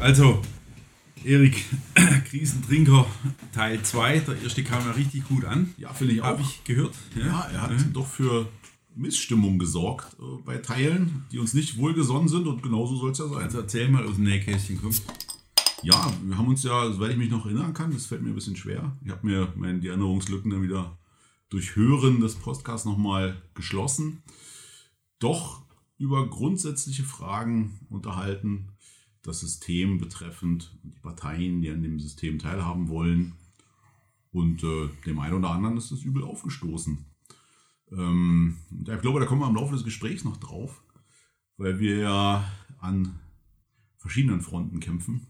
Also, Erik, Krisentrinker Teil 2. Der erste kam ja richtig gut an. Ja, finde ich auch. Habe ich gehört. Ja, er hat doch für Missstimmung gesorgt äh, bei Teilen, die uns nicht wohlgesonnen sind und genauso soll es ja sein. Also erzähl mal aus dem Nähkästchen, komm. Ja, wir haben uns ja, soweit ich mich noch erinnern kann, das fällt mir ein bisschen schwer. Ich habe mir meine, die Erinnerungslücken dann wieder durch Hören des Podcasts nochmal geschlossen. Doch über grundsätzliche Fragen unterhalten, das System betreffend und die Parteien, die an dem System teilhaben wollen. Und äh, dem einen oder anderen ist das übel aufgestoßen. Ähm, ich glaube, da kommen wir im Laufe des Gesprächs noch drauf, weil wir ja an verschiedenen Fronten kämpfen.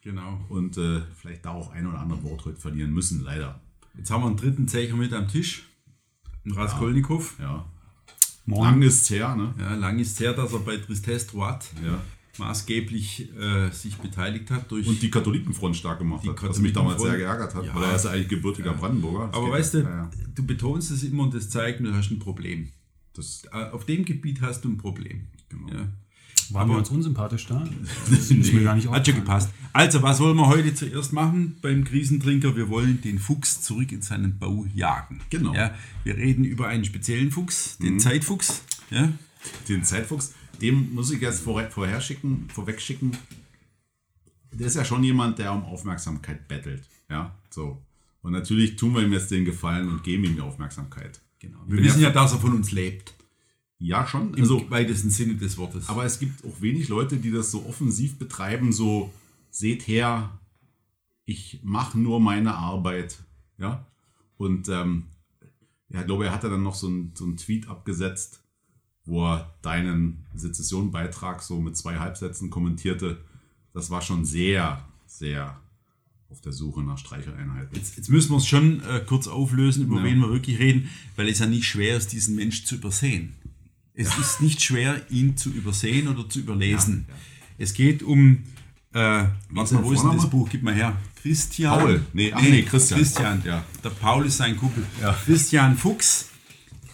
Genau. Und äh, vielleicht da auch ein oder andere Wort heute verlieren müssen, leider. Jetzt haben wir einen dritten Zecher mit am Tisch. Ein Raskolnikow. Ja. Lang ist her, ne? Ja, lang ist her, dass er bei Tristesse Droite Ja. Maßgeblich äh, sich beteiligt hat durch. Und die Katholikenfront stark gemacht hat, was mich damals sehr geärgert hat, Ja. weil er ist ja eigentlich gebürtiger Brandenburger. Das aber weißt du, ja, ja. du betonst es immer und das zeigt, du hast ein Problem. Das, Äh, Auf dem Gebiet hast du ein Problem. Genau. Ja. Waren wir uns unsympathisch da? Das ist mir gar nicht Hat schon gepasst. Also, was wollen wir heute zuerst machen beim Krisentrinker? Wir wollen den Fuchs zurück in seinen Bau jagen. Genau. Ja, wir reden über einen speziellen Fuchs, den Zeitfuchs. Ja. den Zeitfuchs, dem muss ich jetzt vorher, vorher schicken, vorweg schicken. Der ist ja schon jemand, der um Aufmerksamkeit bettelt. Ja, so. Und natürlich tun wir ihm jetzt den Gefallen und geben ihm die Aufmerksamkeit. Genau. Wir wissen ja, dass er von uns lebt. Ja, schon. Im Also, weitesten Sinne des Wortes. aber es gibt auch wenig Leute, die das so offensiv betreiben, so seht her, ich mache nur meine Arbeit. Ja. Und ähm, ja, ich glaube, er hatte dann noch so einen so einen Tweet abgesetzt, wo er deinen Sezession-Beitrag so mit zwei Halbsätzen kommentierte. Das war schon sehr, sehr auf der Suche nach Streicheleinheiten. Jetzt, jetzt müssen wir es schon äh, kurz auflösen, über Ja. wen wir wirklich reden, weil es ja nicht schwer ist, diesen Mensch zu übersehen. Es ist nicht schwer, ihn zu übersehen oder zu überlesen. Ja, ja. Es geht um, äh, warte mal, wo ist denn das Buch? Gib mal her. Christian. Paul. Nee, ach nee, Christian. Christian. Ja. Der Paul ist sein Kumpel. Ja. Christian Fuchs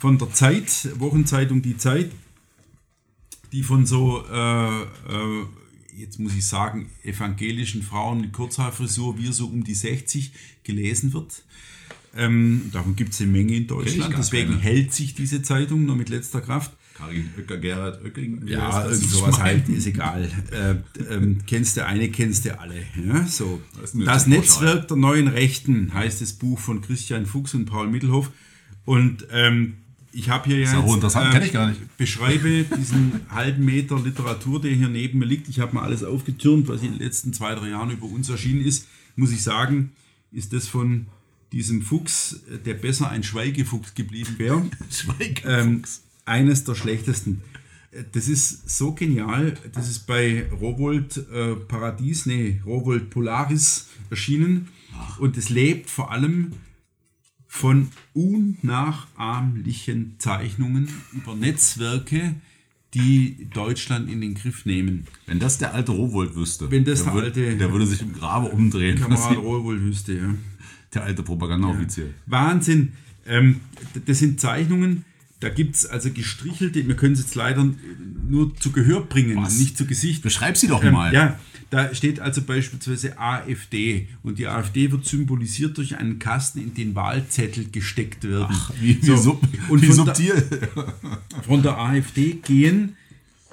von der Zeit, Wochenzeitung Die Zeit, die von so, äh, äh, jetzt muss ich sagen, evangelischen Frauen mit Kurzhaarfrisur, wir so um die 60 gelesen wird. Ähm, davon gibt es eine Menge in Deutschland, deswegen keine. hält sich diese Zeitung nur mit letzter Kraft. Karin Oecker, Gerhard Oecking. wie Ja, irgend sowas halt, ist egal. Äh, ähm, kennst du eine, kennst du alle. Ja, so. Das Das. Netzwerk der neuen Rechten heißt das Buch von Christian Fuchs und Paul Mittelhoff. Und ähm, ich habe hier ja ja jetzt, hochinteressant, kenn ich gar nicht. beschreibe diesen halben Meter Literatur, der hier neben mir liegt. Ich habe mal alles aufgetürmt, was in den letzten zwei, drei Jahren über uns erschienen ist. Muss ich sagen, ist das von diesem Fuchs, äh, der besser ein Schweigefuchs geblieben wäre. Ähm, eines der schlechtesten. Äh, Das ist so genial. Das ist bei Rowold äh, Paradies, nee, Rowold Polaris erschienen. Und es lebt vor allem von unnachahmlichen Zeichnungen über Netzwerke, die Deutschland in den Griff nehmen. Wenn das der alte Rowold wüsste, Wenn das der, der alte- der würde sich im Grabe umdrehen. Kamerad Rowold wüsste, ja. Der alte Propagandaoffizier. Wahnsinn. Ähm, das sind Zeichnungen, da gibt es also gestrichelte, wir können es jetzt leider nur zu Gehör bringen, Was? nicht zu Gesicht. Beschreib sie doch Ähm, mal. ja, da steht also beispielsweise AfD und die AfD wird symbolisiert durch einen Kasten, in den Wahlzettel gesteckt werden. Wie, wie, So, sub, und wie von der- subtil. Von der AfD gehen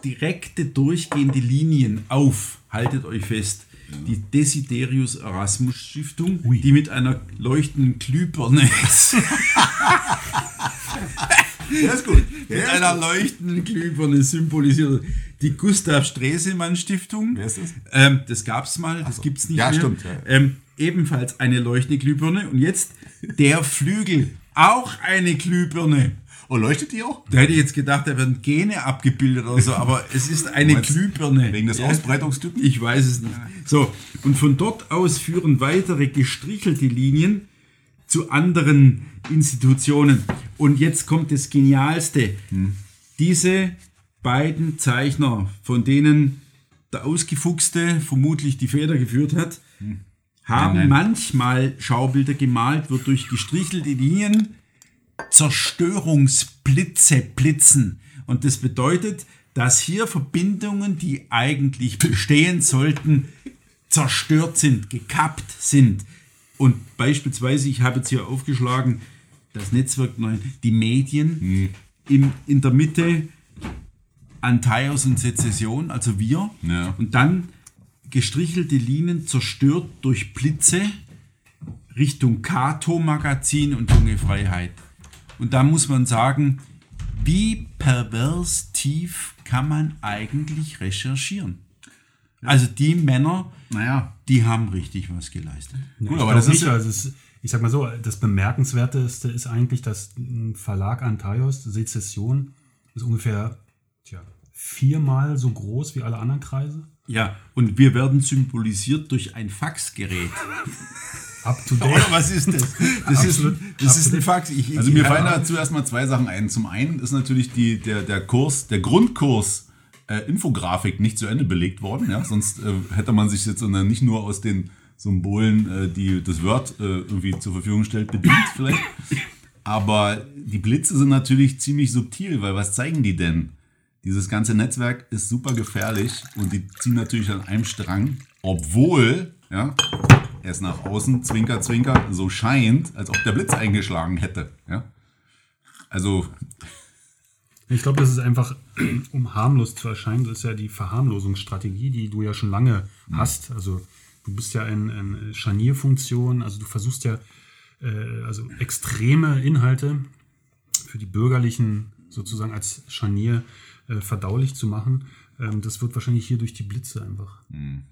direkte durchgehende Linien auf, haltet euch fest. Die Desiderius Erasmus Stiftung, die mit einer leuchtenden Glühbirne Ja, ist gut. mit Ja, ist einer gut. leuchtenden Glühbirne symbolisiert. Die Gustav Stresemann Stiftung. Wer ist das? Ähm, das gab es mal, das gibt es nicht Ja, mehr. stimmt, ja. Ähm, ebenfalls eine leuchtende Glühbirne. Und jetzt der Flügel, auch eine Glühbirne. Oh, leuchtet die auch? Da hätte ich jetzt gedacht, da werden Gene abgebildet oder so, aber es ist eine meinst, Glühbirne. Wegen des Ja? Ausbreitungstypen? Ich weiß es nicht. So, und von dort aus führen weitere gestrichelte Linien zu anderen Institutionen. Und jetzt kommt das Genialste. Diese beiden Zeichner, von denen der Ausgefuchste vermutlich die Feder geführt hat, haben Nein, nein. manchmal Schaubilder gemalt, wird durch gestrichelte Linien Zerstörungsblitze blitzen. Und das bedeutet, dass hier Verbindungen, die eigentlich bestehen sollten, zerstört sind, gekappt sind. Und beispielsweise, ich habe jetzt hier aufgeschlagen, das Netzwerk, die Medien im, in der Mitte Antaios und Sezession, also wir. Ja. Und dann gestrichelte Linien zerstört durch Blitze Richtung Kato-Magazin und Junge Freiheit. Und da muss man sagen, wie pervers tief kann man eigentlich recherchieren? Also die Männer, Naja, die haben richtig was geleistet. Ja, Gut, aber das das ist nicht. ja- Also es, ich sag mal so, das Bemerkenswerteste ist eigentlich, dass ein Verlag Antaios, Sezession, ist ungefähr tja, viermal so groß wie alle anderen Kreise. Ja, und wir werden symbolisiert durch ein Faxgerät. Up to Oder date. was ist das? Das ist, Absolut. das ist ein Fax. Ich, Also mir ja, fallen dazu erstmal zwei Sachen ein. Zum einen ist natürlich die, der, der Kurs, der Grundkurs äh, Infografik nicht zu Ende belegt worden. Ja? Sonst äh, hätte man sich jetzt nicht nur aus den Symbolen, äh, die das Word äh, irgendwie zur Verfügung stellt, bedient vielleicht. Aber die Blitze sind natürlich ziemlich subtil, weil was zeigen die denn? Dieses ganze Netzwerk ist super gefährlich und die ziehen natürlich an einem Strang, obwohl ja, es nach außen, zwinker, zwinker, so scheint, als ob der Blitz eingeschlagen hätte. Ja? Also, Ich glaube, das ist einfach, um harmlos zu erscheinen, das ist ja die Verharmlosungsstrategie, die du ja schon lange hast. Also du bist ja in, in Scharnierfunktion, also du versuchst ja äh, also extreme Inhalte für die Bürgerlichen sozusagen als Scharnier äh, verdaulich zu machen. Ähm, das wird wahrscheinlich hier durch die Blitze einfach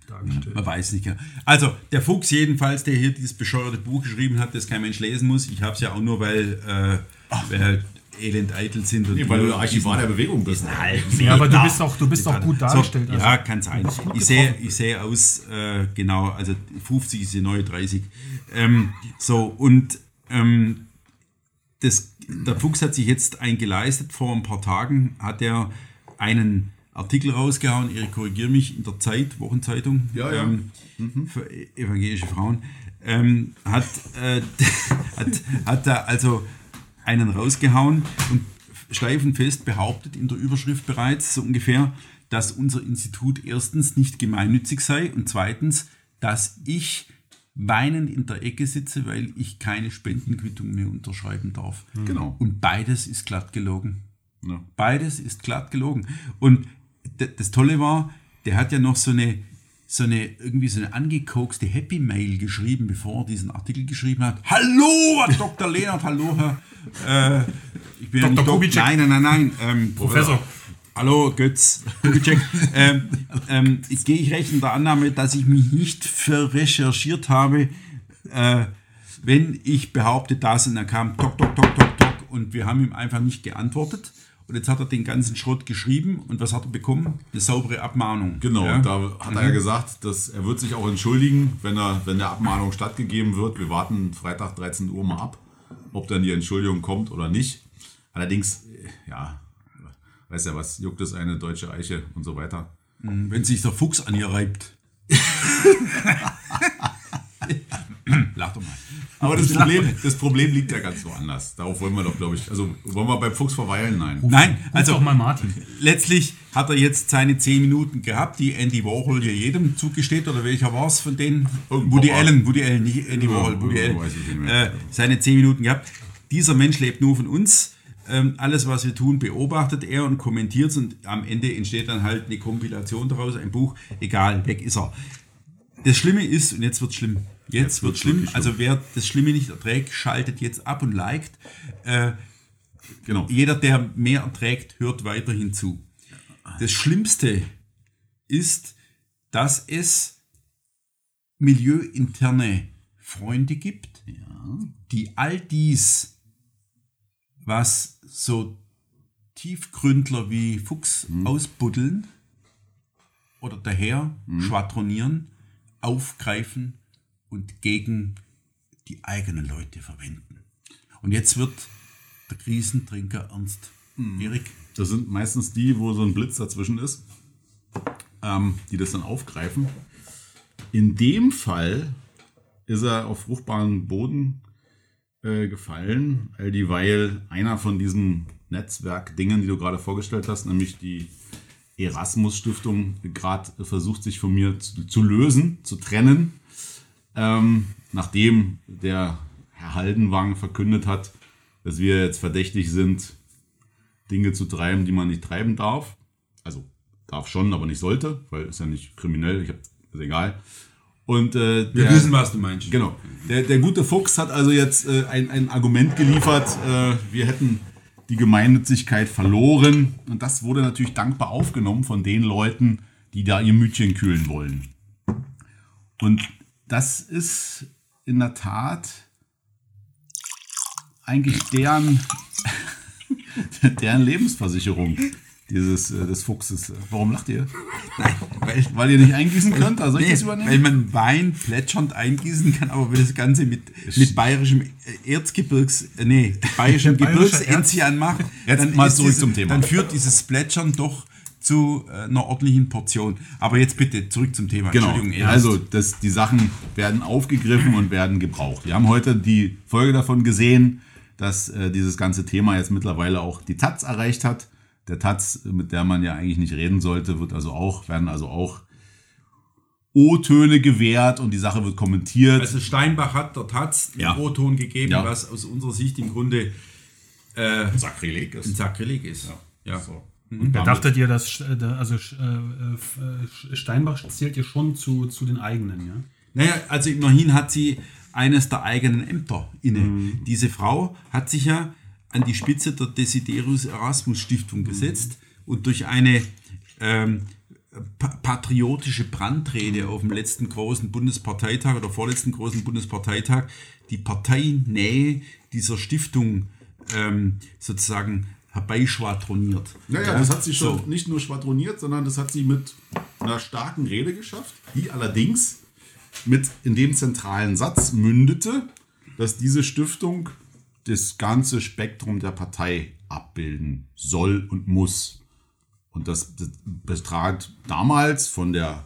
dargestellt. Man weiß nicht. genau. Also, der Fuchs jedenfalls, der hier dieses bescheuerte Buch geschrieben hat, das kein Mensch lesen muss. Ich habe es ja auch nur, weil äh, halt elend eitel sind. Und weil du Archivar der Bewegung bist. halt Ja, aber du bist auch, du bist auch gut dargestellt. So, also- ja, kann sein. Ich sehe, ich sehe aus, äh, genau, also 50 ist die neue 30. Ähm, so, und ähm, das, der Fuchs hat sich jetzt ein geleistet. Vor ein paar Tagen hat er einen Artikel rausgehauen, Erik, korrigiere mich, in der Zeit, Wochenzeitung, Ja, ja. Ähm, für evangelische Frauen, ähm, hat, äh, hat, hat da also einen rausgehauen und steifenfest behauptet in der Überschrift bereits so ungefähr, dass unser Institut erstens nicht gemeinnützig sei und zweitens, dass ich weinend in der Ecke sitze, weil ich keine Spendenquittung mehr unterschreiben darf. Genau. Und beides ist glatt gelogen. Ja. Beides ist glatt gelogen. Und das Tolle war, der hat ja noch so eine, so eine irgendwie so eine angekokste Happy Mail geschrieben, bevor er diesen Artikel geschrieben hat. Hallo, Herr Dr. Lehnert, hallo, Herr. Äh, ich bin ja Dr. Dok- Kubitschek. Nein, nein, nein, nein. Ähm, Professor. Hallo, Götz. Kubitschek. ähm, ähm, jetzt gehe ich recht in der Annahme, dass ich mich nicht verrecherchiert habe, äh, wenn ich behaupte das und er kam tok, tok, tok, tok, tok und wir haben ihm einfach nicht geantwortet. Und jetzt hat er den ganzen Schrott geschrieben und was hat er bekommen? Eine saubere Abmahnung. Genau, Ja? da hat er ja gesagt, dass er wird sich auch entschuldigen, wenn er, wenn der Abmahnung stattgegeben wird. Wir warten Freitag 13 Uhr mal ab, ob dann die Entschuldigung kommt oder nicht. Allerdings, äh, ja, weiß ja was, juckt es eine deutsche Eiche und so weiter. Wenn sich der Fuchs an ihr reibt. Lach doch mal. Aber das Problem, das Problem liegt ja ganz woanders. Darauf wollen wir doch, glaube ich, also wollen wir beim Fuchs verweilen? Nein. Nein, also doch mal Martin. letztlich hat er jetzt seine 10 Minuten gehabt, die Andy Warhol hier jedem zugesteht, oder welcher war es von denen? Irgendwo Woody war- Allen, Woody Allen, nicht Andy Ja, Warhol, Woody irgendwo Allen. weiß ich nicht mehr. Äh, seine 10 Minuten gehabt. Dieser Mensch lebt nur von uns. Ähm, alles, was wir tun, beobachtet er und kommentiert es und am Ende entsteht dann halt eine Kompilation daraus, ein Buch. Egal, weg ist er. Das Schlimme ist, und jetzt wird schlimm, jetzt, wird schlimm, wirklich schlimm. also wer das Schlimme nicht erträgt, schaltet jetzt ab und liked. Äh, Genau. jeder, der mehr erträgt, hört weiterhin zu. Das Schlimmste ist, dass es milieuinterne Freunde gibt, die all dies, was so Tiefgründler wie Fuchs ausbuddeln oder daher schwadronieren, aufgreifen und gegen die eigenen Leute verwenden. Und jetzt wird der Krisentrinker ernst. Erik? Das sind meistens die, wo so ein Blitz dazwischen ist, ähm, die das dann aufgreifen. In dem Fall ist er auf fruchtbaren Boden äh, gefallen, all dieweil einer von diesen Netzwerkdingen, die du gerade vorgestellt hast, nämlich die Erasmus-Stiftung gerade versucht, sich von mir zu, zu lösen, zu trennen. Ähm, nachdem der Herr Haldenwang verkündet hat, dass wir jetzt verdächtig sind, Dinge zu treiben, die man nicht treiben darf. Also darf schon, aber nicht sollte, weil ist ja nicht kriminell, ich hab, ist egal. Und äh, Wir der- wissen, was du meinst. Genau. Der, der gute Fuchs hat also jetzt äh, ein, ein Argument geliefert, äh, wir hätten die Gemeinnützigkeit verloren. Und das wurde natürlich dankbar aufgenommen von den Leuten, die da ihr Mütchen kühlen wollen. Und das ist in der Tat eigentlich deren, deren Lebensversicherung dieses, äh, des Fuchses. Warum lacht ihr? Nein, weil, Weil ihr nicht eingießen könnt? Also soll ich nee, das übernehmen? weil man Wein plätschernd eingießen kann, aber wenn das Ganze mit, mit bayerischem Erzgebirgs, äh, nee, bayerischem Gebirgsenzian macht, Jetzt dann, mal ist zurück diese, zum Thema. dann führt dieses Plätschern doch zu äh, einer ordentlichen Portion. Aber jetzt bitte zurück zum Thema. Genau. Also das, die Sachen werden aufgegriffen und werden gebraucht. Wir haben heute die Folge davon gesehen, dass äh, dieses ganze Thema jetzt mittlerweile auch die Taz erreicht hat. Der Taz, mit der man ja eigentlich nicht reden sollte, wird also auch, werden also auch O-Töne gewährt und die Sache wird kommentiert. Also Steinbach hat der Taz den Ja. O-Ton gegeben, Ja. was aus unserer Sicht im Grunde äh, Sakrileg ein ist. Sakrileg ist. Ja. So. Ja, dachtet ihr, dass äh, also äh, äh, Steinbach zählt ihr schon zu, zu den eigenen, ja? Naja, also immerhin hat sie eines der eigenen Ämter inne. Mhm. Diese Frau hat sich ja an die Spitze der Desiderius Erasmus Stiftung Mhm. gesetzt und durch eine ähm, pa patriotische Brandrede auf dem letzten großen Bundesparteitag oder vorletzten großen Bundesparteitag die Parteinähe dieser Stiftung ähm, sozusagen herbeischwadroniert. Naja, das hat sie schon So. nicht nur schwadroniert, sondern das hat sie mit einer starken Rede geschafft, die allerdings mit in dem zentralen Satz mündete, dass diese Stiftung das ganze Spektrum der Partei abbilden soll und muss. Und das betrat damals von der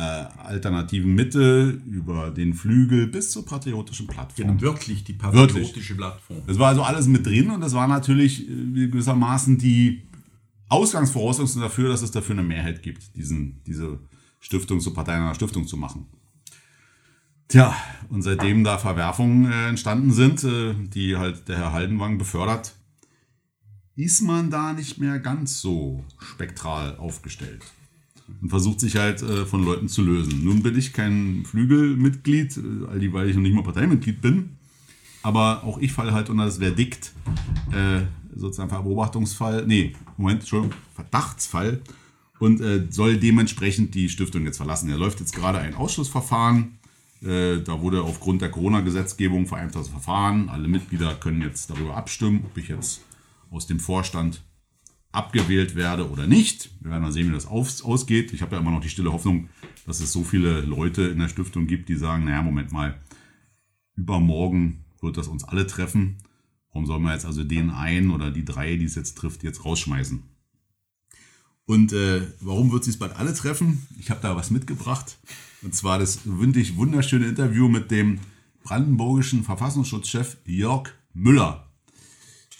äh, alternativen Mitte über den Flügel bis zur patriotischen Plattform. Genau, wörtlich die patriotische Plattform. Das war also alles mit drin und das war natürlich äh, gewissermaßen die Ausgangsvoraussetzung dafür, dass es dafür eine Mehrheit gibt, diesen, diese Stiftung zur Partei einer Stiftung zu machen. Tja, und seitdem da Verwerfungen äh, entstanden sind, äh, die halt der Herr Haldenwang befördert, ist man da nicht mehr ganz so spektral aufgestellt und versucht sich halt äh, von Leuten zu lösen. Nun bin ich kein Flügelmitglied, äh, all die, weil ich noch nicht mal Parteimitglied bin. Aber auch ich falle halt unter das Verdikt, äh, sozusagen Beobachtungsfall, nee, Moment, Entschuldigung, Verdachtsfall und äh, soll dementsprechend die Stiftung jetzt verlassen. Da läuft jetzt gerade ein Ausschussverfahren. Äh, da wurde aufgrund der Corona-Gesetzgebung vereinfacht das Verfahren. Alle Mitglieder können jetzt darüber abstimmen, ob ich jetzt aus dem Vorstand abgewählt werde oder nicht. Wir werden mal sehen, wie das aus, ausgeht. Ich habe ja immer noch die stille Hoffnung, dass es so viele Leute in der Stiftung gibt, die sagen, naja, Moment mal, übermorgen wird das uns alle treffen. Warum sollen wir jetzt also den einen oder die drei, die es jetzt trifft, jetzt rausschmeißen? Und äh, warum wird sie es bald alle treffen? Ich habe da was mitgebracht. Und zwar das windig wunderschöne Interview mit dem brandenburgischen Verfassungsschutzchef Jörg Müller.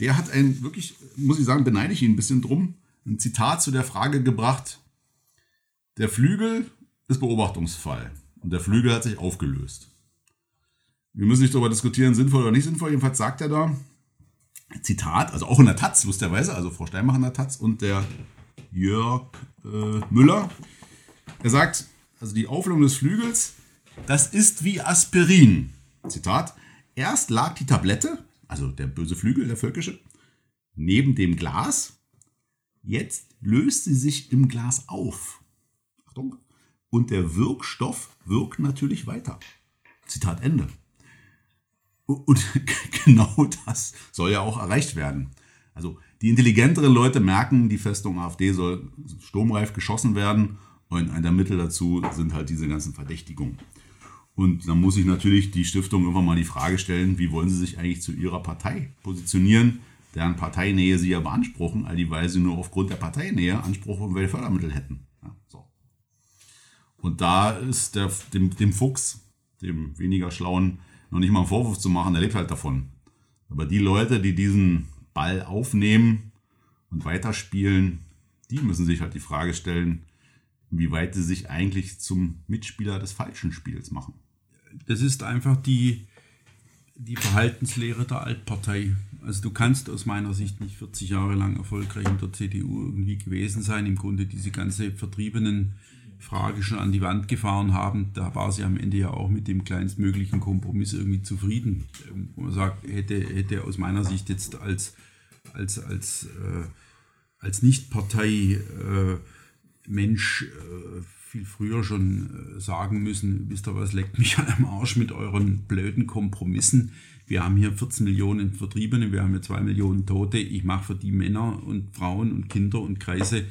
Der hat ein wirklich, muss ich sagen, beneide ich ihn ein bisschen drum, ein Zitat zu der Frage gebracht, der Flügel ist Beobachtungsfall und der Flügel hat sich aufgelöst. Wir müssen nicht darüber diskutieren, sinnvoll oder nicht sinnvoll. Jedenfalls sagt er da, Zitat, also auch in der Taz, lustigerweise, also Frau Steinbach in der Taz und der Jörg äh, Müller. Er sagt, also die Auflösung des Flügels, das ist wie Aspirin. Zitat, erst lag die Tablette, also der böse Flügel, der völkische, neben dem Glas. Jetzt löst sie sich im Glas auf. Achtung. Und der Wirkstoff wirkt natürlich weiter. Zitat Ende. Und genau das soll ja auch erreicht werden. Also die intelligenteren Leute merken, die Festung AfD soll sturmreif geschossen werden und ein der Mittel dazu sind halt diese ganzen Verdächtigungen. Und dann muss sich natürlich die Stiftung irgendwann mal die Frage stellen, wie wollen sie sich eigentlich zu ihrer Partei positionieren, deren Parteinähe sie ja beanspruchen, all die weil sie nur aufgrund der Parteinähe Anspruch auf Fördermittel hätten. Ja, so. Und da ist der, dem, dem Fuchs, dem weniger schlauen, noch nicht mal einen Vorwurf zu machen, der lebt halt davon. Aber die Leute, die diesen Ball aufnehmen und weiterspielen, die müssen sich halt die Frage stellen, wie weit sie sich eigentlich zum Mitspieler des falschen Spiels machen. Das ist einfach die, die Verhaltenslehre der Altpartei. Also du kannst aus meiner Sicht nicht 40 Jahre lang erfolgreich in der CDU irgendwie gewesen sein. Im Grunde diese ganze vertriebenen Frage schon an die Wand gefahren haben. Da war sie am Ende ja auch mit dem kleinstmöglichen Kompromiss irgendwie zufrieden. Wo man sagt, hätte, hätte aus meiner Sicht jetzt als, als, als, äh, als Nichtpartei äh, Mensch äh, viel früher schon äh, sagen müssen, wisst ihr was, leckt mich am Arsch mit euren blöden Kompromissen. Wir haben hier 14 Millionen Vertriebene, wir haben hier 2 Millionen Tote. Ich mache für die Männer und Frauen und Kinder und Kreise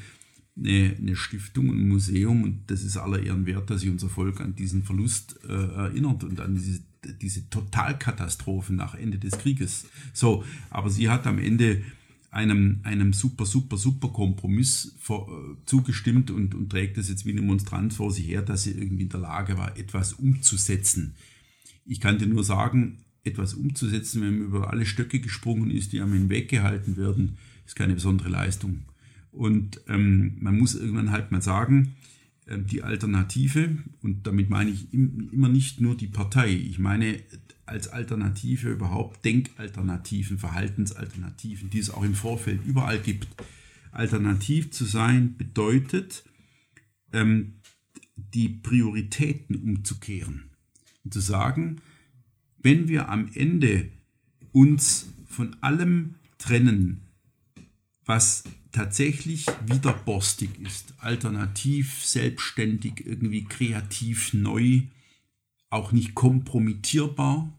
eine, eine Stiftung, ein Museum und das ist aller Ehren wert, dass sich unser Volk an diesen Verlust äh, erinnert und an diese, diese Totalkatastrophen nach Ende des Krieges. So, aber sie hat am Ende einem, einem super, super, super Kompromiss vor, äh, zugestimmt und, und trägt es jetzt wie eine Monstranz vor sich her, dass sie irgendwie in der Lage war, etwas umzusetzen. Ich kann dir nur sagen, etwas umzusetzen, wenn man über alle Stöcke gesprungen ist, die am hinweggehalten werden, ist keine besondere Leistung. Und ähm, man muss irgendwann halt mal sagen, äh, die Alternative, und damit meine ich im, immer nicht nur die Partei, ich meine als Alternative überhaupt Denkalternativen, Verhaltensalternativen, die es auch im Vorfeld überall gibt. Alternativ zu sein bedeutet, ähm, die Prioritäten umzukehren und zu sagen, wenn wir am Ende uns von allem trennen, was tatsächlich wieder borstig ist, alternativ, selbstständig, irgendwie kreativ, neu, auch nicht kompromittierbar,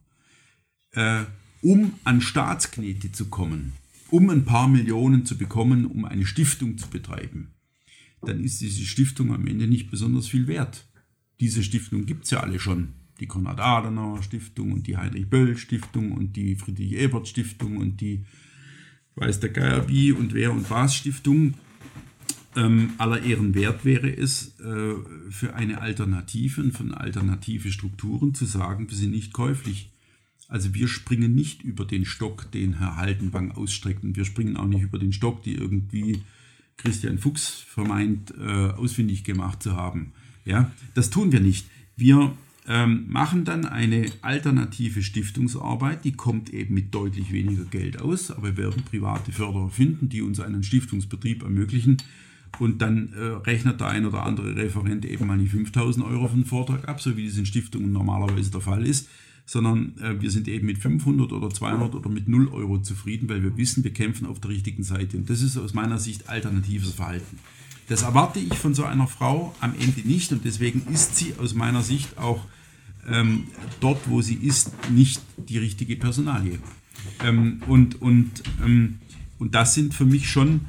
äh, um an Staatsknete zu kommen, um ein paar Millionen zu bekommen, um eine Stiftung zu betreiben, dann ist diese Stiftung am Ende nicht besonders viel wert. Diese Stiftung gibt es ja alle schon. Die Konrad-Adenauer-Stiftung und die Heinrich-Böll-Stiftung und die Friedrich-Ebert-Stiftung und die weiß der Geier wie und wer und was Stiftung. Ähm, aller Ehren wert wäre es, äh, für eine Alternative und von alternative Strukturen zu sagen, wir sind nicht käuflich. Also wir springen nicht über den Stock, den Herr Haldenwang ausstreckt und wir springen auch nicht über den Stock, die irgendwie Christian Fuchs vermeint äh, ausfindig gemacht zu haben. Ja, das tun wir nicht. Wir ähm, machen dann eine alternative Stiftungsarbeit, die kommt eben mit deutlich weniger Geld aus, aber wir werden private Förderer finden, die uns einen Stiftungsbetrieb ermöglichen. Und dann äh, rechnet der ein oder andere Referent eben mal nicht 5000 Euro für einen Vortrag ab, so wie das in Stiftungen normalerweise der Fall ist, sondern äh, wir sind eben mit 500 oder 200 oder mit 0 Euro zufrieden, weil wir wissen, wir kämpfen auf der richtigen Seite. Und das ist aus meiner Sicht alternatives Verhalten. Das erwarte ich von so einer Frau am Ende nicht und deswegen ist sie aus meiner Sicht auch ähm, dort, wo sie ist, nicht die richtige Personalie. Ähm, und, und, ähm, und das sind für mich schon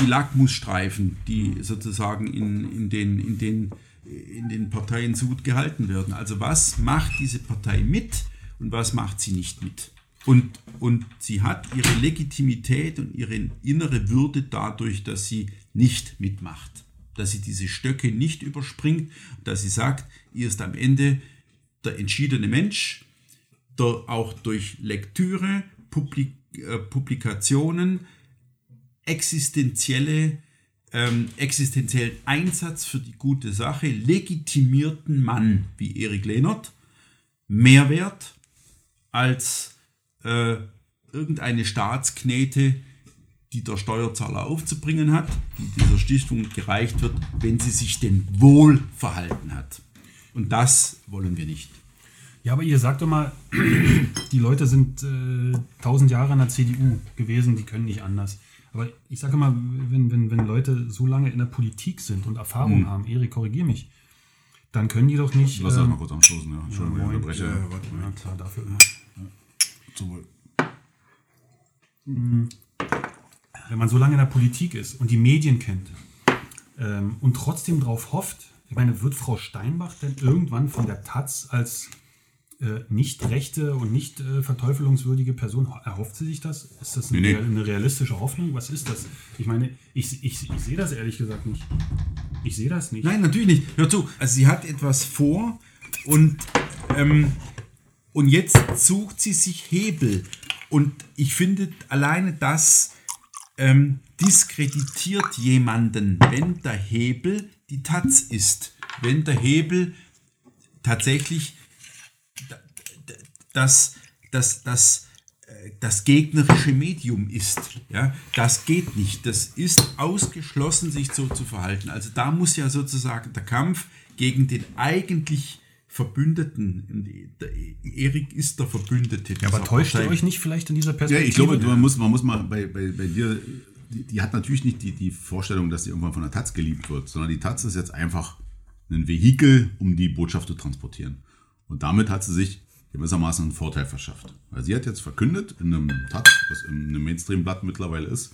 die Lackmusstreifen, die sozusagen in, in, den, in, den, in den Parteien so gut gehalten werden. Also was macht diese Partei mit und was macht sie nicht mit? Und, und sie hat ihre Legitimität und ihre innere Würde dadurch, dass sie nicht mitmacht. Dass sie diese Stöcke nicht überspringt, dass sie sagt, ihr ist am Ende der entschiedene Mensch, der auch durch Lektüre, Publik äh, Publikationen, existenzielle, ähm, existenziellen Einsatz für die gute Sache, legitimierten Mann wie Erik Lehnert mehr wert als äh, irgendeine Staatsknete, die der Steuerzahler aufzubringen hat, die dieser Stiftung gereicht wird, wenn sie sich denn wohl verhalten hat. Und das wollen wir nicht. Ja, aber ihr sagt doch mal, die Leute sind äh, tausend Jahre in der CDU gewesen, die können nicht anders. Aber ich sage mal, wenn, wenn, wenn Leute so lange in der Politik sind und Erfahrung mhm. haben, Erik, korrigier mich, dann können die doch nicht. Lass ähm, mal kurz anstoßen, ja. Entschuldigung, ja. Ja, warte mal. Ja, klar, dafür immer. Ja. Zum Wohl. Wenn man so lange in der Politik ist und die Medien kennt ähm, und trotzdem darauf hofft, ich meine, wird Frau Steinbach denn irgendwann von der Taz als äh, nicht rechte und nicht äh, verteufelungswürdige Person, erhofft sie sich das? Ist das eine, nee, nee. eine, realistische Hoffnung? Was ist das? Ich meine, ich, ich, ich sehe das ehrlich gesagt nicht. Ich sehe das nicht. Nein, natürlich nicht. Hör zu, also sie hat etwas vor und, ähm, und jetzt sucht sie sich Hebel. Und ich finde alleine das ähm, diskreditiert jemanden, wenn der Hebel die Taz ist. Wenn der Hebel tatsächlich das, das, das, äh, das gegnerische Medium ist. Ja, das geht nicht. Das ist ausgeschlossen, sich so zu verhalten. Also da muss ja sozusagen der Kampf gegen den eigentlich Verbündeten. Erik ist der Verbündete. Ja, aber täuscht ihr euch nicht vielleicht in dieser Perspektive? Ja, ich glaube, man muss, man muss mal bei, bei, bei dir, die, die, hat natürlich nicht die, die Vorstellung, dass sie irgendwann von der Taz geliebt wird, sondern die Taz ist jetzt einfach ein Vehikel, um die Botschaft zu transportieren. Und damit hat sie sich gewissermaßen einen Vorteil verschafft. Weil sie hat jetzt verkündet in einem Taz, was in einem Mainstream-Blatt mittlerweile ist,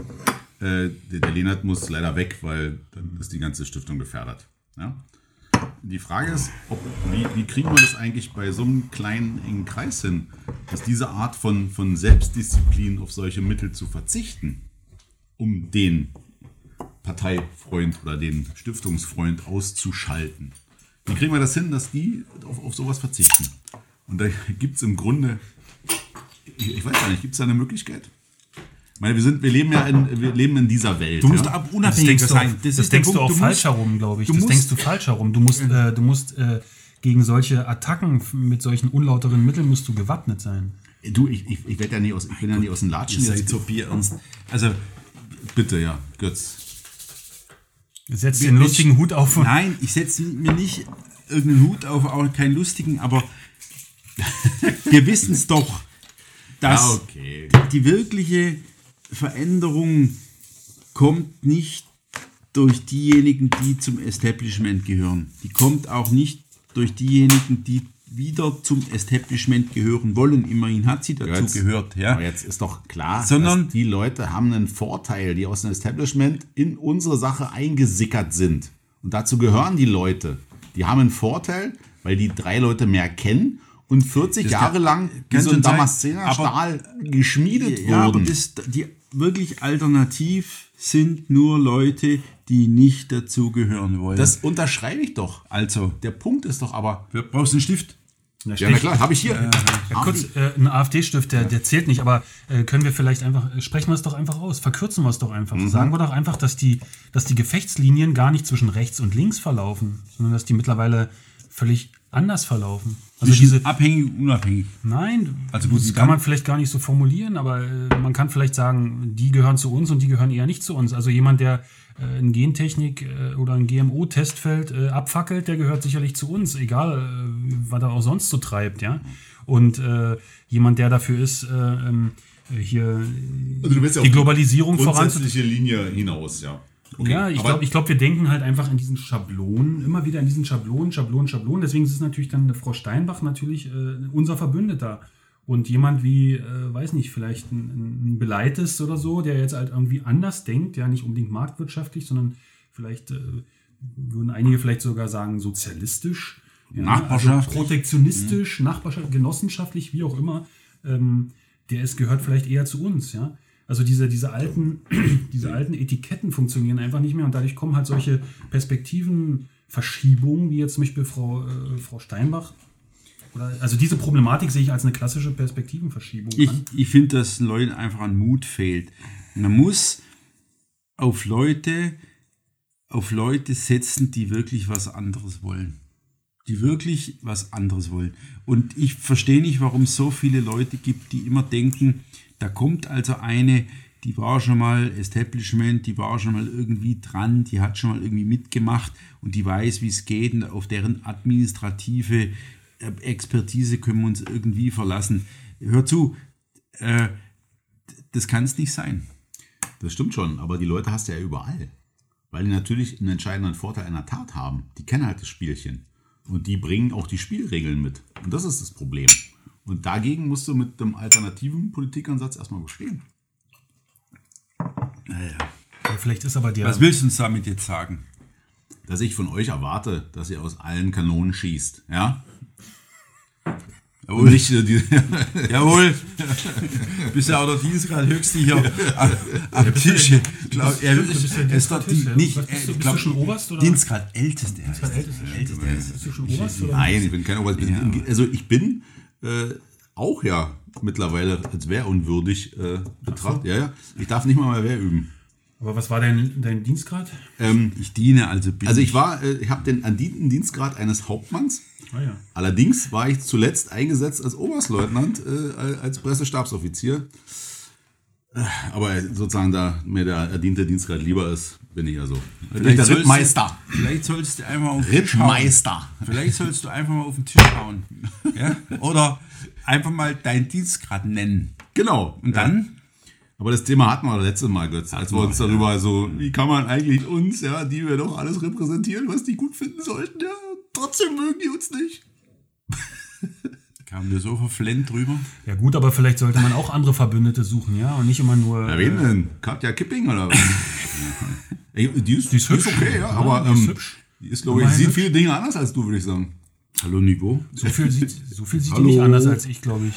äh, der, der Lenert muss leider weg, weil dann ist die ganze Stiftung gefährdet. Ja? Die Frage ist, ob, wie, wie kriegen wir das eigentlich bei so einem kleinen, engen Kreis hin, dass diese Art von, von Selbstdisziplin auf solche Mittel zu verzichten, um den Parteifreund oder den Stiftungsfreund auszuschalten. Wie kriegen wir das hin, dass die auf, auf sowas verzichten? Und da gibt es im Grunde, ich, ich weiß gar nicht, gibt es da eine Möglichkeit? meine, wir, sind, wir, leben ja in, wir leben in dieser Welt. Du musst ja? unabhängig das sein. Das, das denkst du auch du falsch herum, glaube ich. Das denkst du falsch herum. Du musst, äh, du musst äh, gegen solche Attacken mit solchen unlauteren Mitteln musst du gewappnet sein. Du, ich, ich, ich, ja nie aus, ich bin ja nie aus dem Latschen. Ihr seid so bierernst. Also, bitte, ja, Götz. Setz den lustigen Hut auf. Nein, ich setze mir nicht irgendeinen Hut auf, auch keinen lustigen, aber wir wissen es doch, dass ja, okay. die wirkliche Veränderung kommt nicht durch diejenigen, die zum Establishment gehören. Die kommt auch nicht durch diejenigen, die wieder zum Establishment gehören wollen. Immerhin hat sie dazu jetzt, gehört. Ja. Aber jetzt ist doch klar, Sondern, die Leute haben einen Vorteil, die aus dem Establishment in unsere Sache eingesickert sind. Und dazu gehören die Leute. Die haben einen Vorteil, weil die drei Leute mehr kennen und 40 das Jahre lang wie so ein Damaszener-Stahl geschmiedet ja, wurden. Aber das, die wirklich alternativ sind nur Leute, die nicht dazugehören wollen. Das unterschreibe ich doch. Also. Der Punkt ist doch aber. Wir brauchen einen Stift. Ja, ja na klar, habe ich hier. Äh, ja, kurz, äh, ein AfD-Stift, der, der zählt nicht, aber äh, können wir vielleicht einfach, sprechen wir es doch einfach aus, verkürzen wir es doch einfach. Mhm. Sagen wir doch einfach, dass die, dass die Gefechtslinien gar nicht zwischen rechts und links verlaufen, sondern dass die mittlerweile völlig anders verlaufen. Also diese abhängig, unabhängig. Nein, also gut, das kann man vielleicht gar nicht so formulieren, aber äh, man kann vielleicht sagen, die gehören zu uns und die gehören eher nicht zu uns. Also jemand, der äh, in Gentechnik äh, oder ein GMO-Testfeld äh, abfackelt, der gehört sicherlich zu uns, egal äh, was er auch sonst so treibt, ja. Und äh, jemand, der dafür ist, ähm, hier also die Globalisierung voranzutreiben. Linie hinaus, ja. Okay, ja, ich glaube, glaub, wir denken halt einfach in diesen Schablonen, immer wieder in diesen Schablonen, Schablonen, Schablonen. Deswegen ist es natürlich dann Frau Steinbach natürlich äh, unser Verbündeter. Und jemand wie, äh, weiß nicht, vielleicht ein, ein Beleites oder so, der jetzt halt irgendwie anders denkt, ja, nicht unbedingt marktwirtschaftlich, sondern vielleicht äh, würden einige vielleicht sogar sagen sozialistisch, ja, Nachbarschaft, also protektionistisch, mhm. Nachbarschaft, genossenschaftlich, wie auch immer. Ähm, der ist, gehört vielleicht eher zu uns, ja. Also diese, diese, alten, diese alten Etiketten funktionieren einfach nicht mehr und dadurch kommen halt solche Perspektivenverschiebungen, wie jetzt zum Beispiel Frau, äh, Frau Steinbach. Oder, also diese Problematik sehe ich als eine klassische Perspektivenverschiebung ich, an. Ich finde, dass Leuten einfach an Mut fehlt. Man muss auf Leute, auf Leute setzen, die wirklich was anderes wollen. Die wirklich was anderes wollen. Und ich verstehe nicht, warum es so viele Leute gibt, die immer denken, da kommt also eine, die war schon mal Establishment, die war schon mal irgendwie dran, die hat schon mal irgendwie mitgemacht und die weiß, wie es geht und auf deren administrative äh, Expertise können wir uns irgendwie verlassen. Hör zu, äh, das kann es nicht sein. Das stimmt schon, aber die Leute hast du ja überall. Weil die natürlich einen entscheidenden Vorteil einer Tat haben. Die kennen halt das Spielchen. Und die bringen auch die Spielregeln mit. Und das ist das Problem. Und dagegen musst du mit dem alternativen Politikansatz erstmal bestehen. Naja. Ja, vielleicht ist aber der. Was willst du uns damit jetzt sagen? Dass ich von euch erwarte, dass ihr aus allen Kanonen schießt. Ja? Jawohl. Nicht, äh, die, Jawohl. Bist ja auch der Dienstgrad höchste hier am, am Tisch. Glaub, er, ist doch die, nicht, bist, du, bist du schon Oberst? Oder? Dienstgrad älteste. Dienstgrad älteste. älteste. Bist du schon Oberst? Oder? Nein, ich bin kein Oberst. Ja. Also ich bin äh, auch ja mittlerweile als wehrunwürdig äh, betrachtet. So. Ja, ja. Ich darf nicht mal mehr Wehr üben. Aber was war dein, dein Dienstgrad? Ähm, Ich diene also bin also ich war, äh, ich habe den erdienten Dienstgrad eines Hauptmanns. Ah ja. Allerdings war ich zuletzt eingesetzt als Oberstleutnant, äh, als Pressestabsoffizier. Aber sozusagen, da mir der erdiente Dienstgrad lieber ist, bin ich ja so. Vielleicht der du- Rittmeister. Vielleicht sollst du einfach auf den Tisch hauen. Rittmeister. Vielleicht sollst du einfach mal auf den Tisch hauen. Ja? Oder einfach mal deinen Dienstgrad nennen. Genau. Und dann? Aber das Thema hatten wir letztes Mal, Götz, als wir uns darüber so, wie kann man eigentlich uns, ja, die wir doch alles repräsentieren, was die gut finden sollten, ja, trotzdem mögen die uns nicht. Kamen wir so verflennt drüber. Ja gut, aber vielleicht sollte man auch andere Verbündete suchen, ja? Und nicht immer nur. Ja, wen denn? Katja Kipping oder was? Ey, die, ist, die ist hübsch. okay, ja, Ja, aber die ist ähm, hübsch. die ist, glaube ich, sieht hübsch. viele Dinge anders als du, würde ich sagen. Hallo Niveau. so viel sieht, so viel sieht die nicht anders als ich, glaube ich.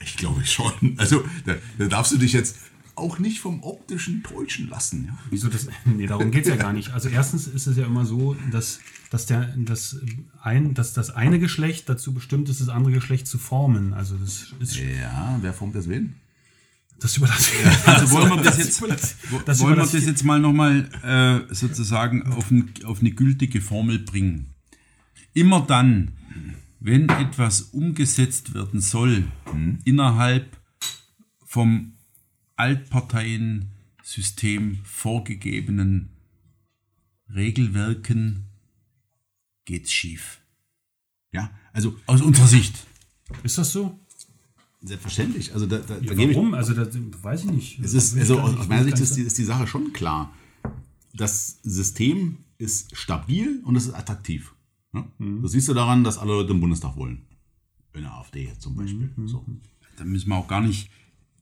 Ich glaube schon. Also, da, da darfst du dich jetzt auch nicht vom optischen täuschen lassen, ja. Wieso das? Nee, darum geht es ja gar nicht. Also erstens ist es ja immer so, dass, dass, der, dass, ein, dass das eine Geschlecht dazu bestimmt ist, das andere Geschlecht zu formen. Also das ist Ja, wer formt das wen? das überlasse ich. Also wollen wir das jetzt, das wollen wir das jetzt mal nochmal äh, sozusagen auf, ein, auf eine gültige Formel bringen. Immer dann, wenn etwas umgesetzt werden soll innerhalb vom Altparteiensystem vorgegebenen Regelwerken, geht's schief. Ja, also Aus unserer Sicht. Ist das so? selbstverständlich. Also da, da, da Ja, ich warum? Also das weiß ich nicht. Es ist, ich also aus, nicht- aus meiner ich Sicht ist die, ist die Sache schon klar. Das System ist stabil und es ist attraktiv. Ja? Mhm. Das siehst du daran, dass alle Leute im Bundestag wollen. In der AfD zum Beispiel. Mhm. So. Da müssen wir auch gar nicht,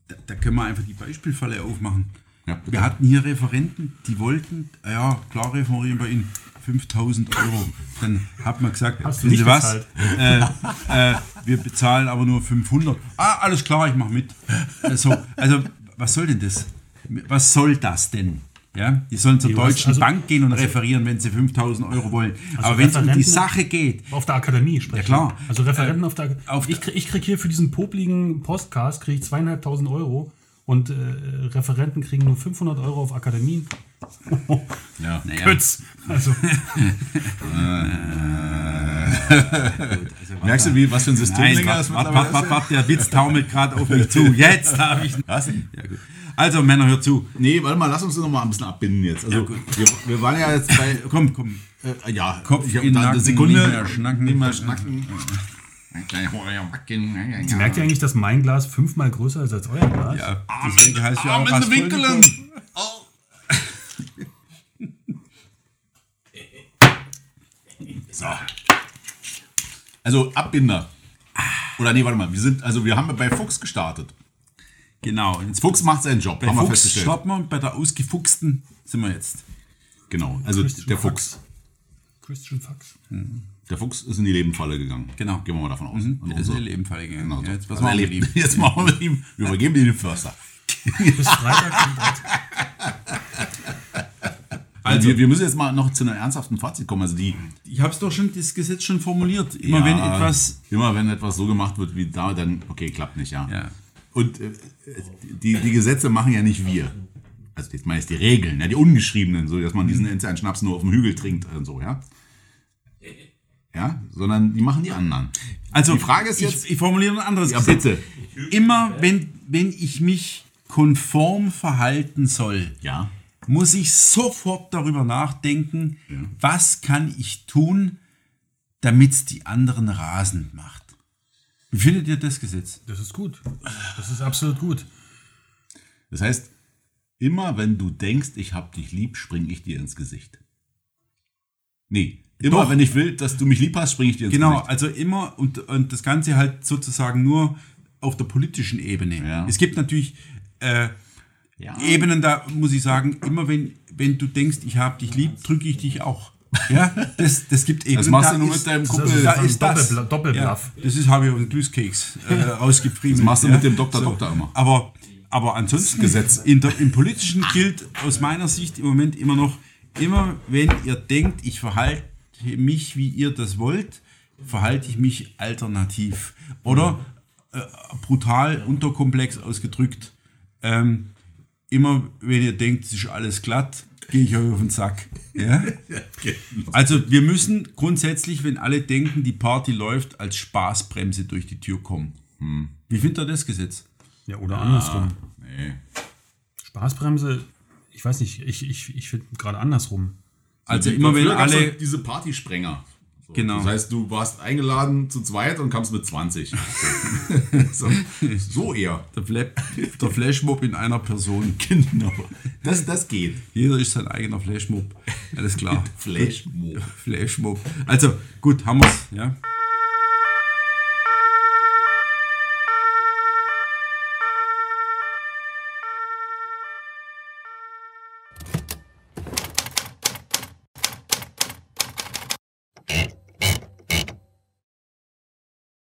da, da können wir einfach die Beispielfalle aufmachen. Ja, wir hatten hier Referenten, die wollten, ja klar referieren bei Ihnen, 5000 Euro. Dann hat man gesagt, Hast du wissen Sie nicht was, bezahlt. äh, äh, wir bezahlen aber nur 500. Ah, alles klar, ich mache mit. So, also, was soll denn das? Was soll das denn? Ja, die sollen zur hast Deutschen also- Bank gehen und referieren, wenn sie 5000 Euro wollen. aber wenn es um die Sache geht, Auf der Akademie sprechen. Ja, klar. Also Referenten auf der auf Ich, krieg, ich krieg hier für diesen popligen Postcast krieg ich zweieinhalbtausend Euro und äh, Referenten kriegen nur 500 Euro auf Akademien. Ja. naja, Götz. Also, Merkst du, wie, was für ein System Nein, länger das warte, mittlerweile warte, warte, warte, der Witz taumelt gerade auf mich zu. Jetzt habe ich. Was? Ja, gut. Also, Männer, hört zu. Nee, warte mal, lass uns das noch mal ein bisschen abbinden jetzt. Also, wir, wir waren ja jetzt bei. Komm, komm. Äh, ja, Kopf ich hab in Nacken, Sekunde. nicht mehr schnacken. Nicht mehr schnacken. Merkt ihr eigentlich, dass mein Glas fünfmal größer ist als euer Glas? Ja, deswegen heißt ja auch Arme was Winkelen. So. Also Abbinder. Oder nee, warte mal, wir sind, also wir haben bei Fuchs gestartet. Genau. Jetzt Fuchs macht seinen Job, bei haben wir Fuchs festgestellt. stoppen wir und bei der ausgefuchsten sind wir jetzt. Genau, also Christian der Fuchs. Fuchs. Christian Fuchs. Der Fuchs ist in die Lebenfalle gegangen. Genau. Gehen wir mal davon aus. Mhm. Und Der ist in die Lebenfalle gegangen. Genau so. Ja, jetzt was Also machen wir mit ihm? Jetzt machen wir mit ihm. Wir übergeben ihn den Förster. Bis Freitag. Also, wir, wir müssen jetzt mal noch zu einem ernsthaften Fazit kommen. Also die, Ich habe es doch schon, das Gesetz schon formuliert. Immer wenn Ja, etwas. Immer wenn etwas so gemacht wird wie da, dann, okay, klappt nicht, ja. Ja. Und äh, die, die Gesetze machen ja nicht wir. Also jetzt meist die Regeln, ja, die ungeschriebenen, so dass man diesen internen Schnaps nur auf dem Hügel trinkt und so, ja. Ja, sondern die machen die anderen. Also, Die Frage ist jetzt- Ich, ich formuliere ein anderes Ja, Gesetz. bitte. Immer wenn, wenn ich mich konform verhalten soll, Ja. muss ich sofort darüber nachdenken, was kann ich tun, damit es die anderen rasend macht. Wie findet ihr das Gesetz? Das ist gut. Das ist absolut gut. Das heißt, immer wenn du denkst, ich hab dich lieb, spring ich dir ins Gesicht. Nee, immer Doch. wenn ich will, dass du mich lieb hast, spring ich dir ins Genau, Gesicht. also immer und, und das Ganze halt sozusagen nur auf der politischen Ebene. Ja. Es gibt natürlich äh, Ja. Ebenen, da muss ich sagen, immer wenn, wenn du denkst, ich habe dich lieb, drücke ich dich auch. Ja, das, das gibt Ebenen. Das machst da du nur ist- mit deinem Das ist, Kumpel. da ist das. Doppelbluff. Ja, das ist, habe ich den Glühskeks äh, rausgefriemelt. Das machst du mit dem Dr. Doktor immer. Aber, aber ansonsten, Gesetz. In der, im Politischen gilt aus meiner Sicht im Moment immer noch, immer wenn ihr denkt, ich verhalte mich, wie ihr das wollt, verhalte ich mich alternativ. Oder äh, brutal unterkomplex ausgedrückt, ähm, immer wenn ihr denkt, es ist alles glatt, gehe ich euch auf den Sack. Ja? genau. Also wir müssen grundsätzlich, wenn alle denken, die Party läuft, als Spaßbremse durch die Tür kommen. Wie findet ihr das Gesetz? Ja, oder andersrum. Nee. Spaßbremse, ich weiß nicht, ich, ich, ich finde gerade andersrum. Also Die- immer wenn alle... diese Partysprenger. So, Genau. Das heißt, du warst eingeladen zu zweit und kamst mit 20. so, so eher. Der, Fla der Flashmob in einer Person. Genau. Das, das geht. Jeder ist sein eigener Flashmob. Alles klar. Flashmob. Flashmob. Also gut, haben wir's. Ja.